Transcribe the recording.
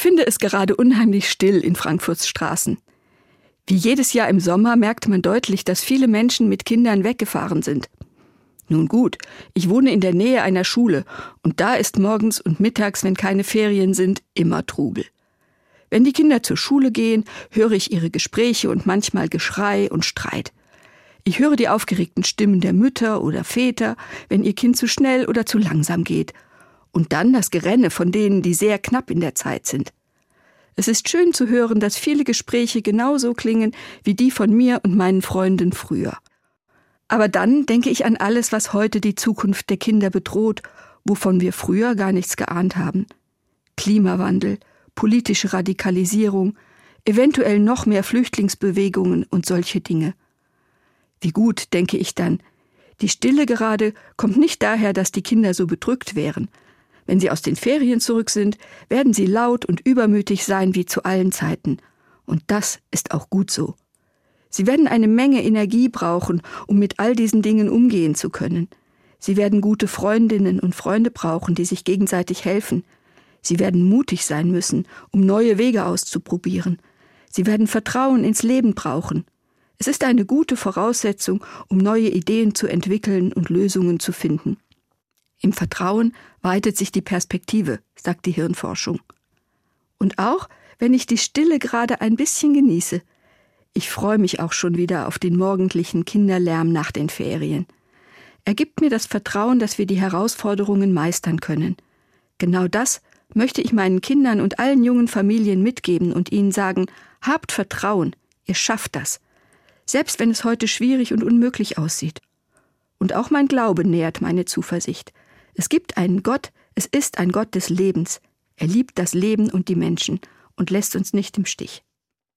Ich finde es gerade unheimlich still in Frankfurts Straßen. Wie jedes Jahr im Sommer merkt man deutlich, dass viele Menschen mit Kindern weggefahren sind. Nun gut, ich wohne in der Nähe einer Schule und da ist morgens und mittags, wenn keine Ferien sind, immer Trubel. Wenn die Kinder zur Schule gehen, höre ich ihre Gespräche und manchmal Geschrei und Streit. Ich höre die aufgeregten Stimmen der Mütter oder Väter, wenn ihr Kind zu schnell oder zu langsam geht. Und dann das Gerenne von denen, die sehr knapp in der Zeit sind. Es ist schön zu hören, dass viele Gespräche genauso klingen wie die von mir und meinen Freunden früher. Aber dann denke ich an alles, was heute die Zukunft der Kinder bedroht, wovon wir früher gar nichts geahnt haben. Klimawandel, politische Radikalisierung, eventuell noch mehr Flüchtlingsbewegungen und solche Dinge. Wie gut, denke ich dann. Die Stille gerade kommt nicht daher, dass die Kinder so bedrückt wären. Wenn sie aus den Ferien zurück sind, werden sie laut und übermütig sein wie zu allen Zeiten. Und das ist auch gut so. Sie werden eine Menge Energie brauchen, um mit all diesen Dingen umgehen zu können. Sie werden gute Freundinnen und Freunde brauchen, die sich gegenseitig helfen. Sie werden mutig sein müssen, um neue Wege auszuprobieren. Sie werden Vertrauen ins Leben brauchen. Es ist eine gute Voraussetzung, um neue Ideen zu entwickeln und Lösungen zu finden. Im Vertrauen weitet sich die Perspektive, sagt die Hirnforschung. Und auch, wenn ich die Stille gerade ein bisschen genieße, ich freue mich auch schon wieder auf den morgendlichen Kinderlärm nach den Ferien. Er gibt mir das Vertrauen, dass wir die Herausforderungen meistern können. Genau das möchte ich meinen Kindern und allen jungen Familien mitgeben und ihnen sagen, habt Vertrauen, ihr schafft das, selbst wenn es heute schwierig und unmöglich aussieht. Und auch mein Glaube nährt meine Zuversicht. Es gibt einen Gott, es ist ein Gott des Lebens. Er liebt das Leben und die Menschen und lässt uns nicht im Stich.